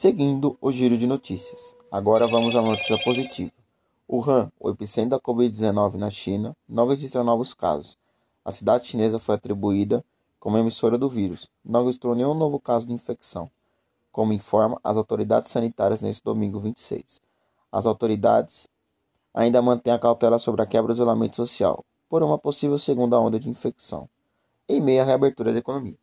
Seguindo o giro de notícias. Agora vamos à notícia positiva. Wuhan, o epicentro da Covid-19 na China, não registrou novos casos. A cidade chinesa foi atribuída como emissora do vírus. Não registrou nenhum novo caso de infecção, como informa as autoridades sanitárias neste domingo 26. As autoridades ainda mantêm a cautela sobre a quebra do isolamento social por uma possível segunda onda de infecção, em meio à reabertura da economia.